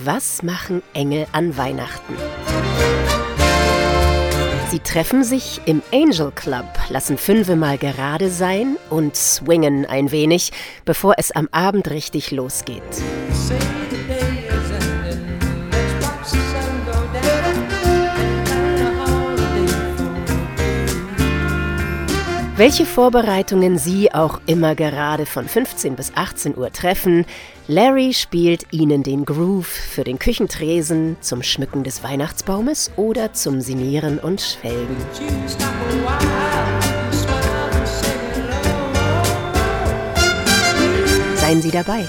Was machen Engel an Weihnachten? Sie treffen sich im Angel Club, lassen fünfe mal gerade sein und swingen ein wenig, bevor es am Abend richtig losgeht. Welche Vorbereitungen Sie auch immer gerade von 15 bis 18 Uhr treffen, Larry spielt Ihnen den Groove für den Küchentresen, zum Schmücken des Weihnachtsbaumes oder zum Sinieren und Schwelgen. Seien Sie dabei.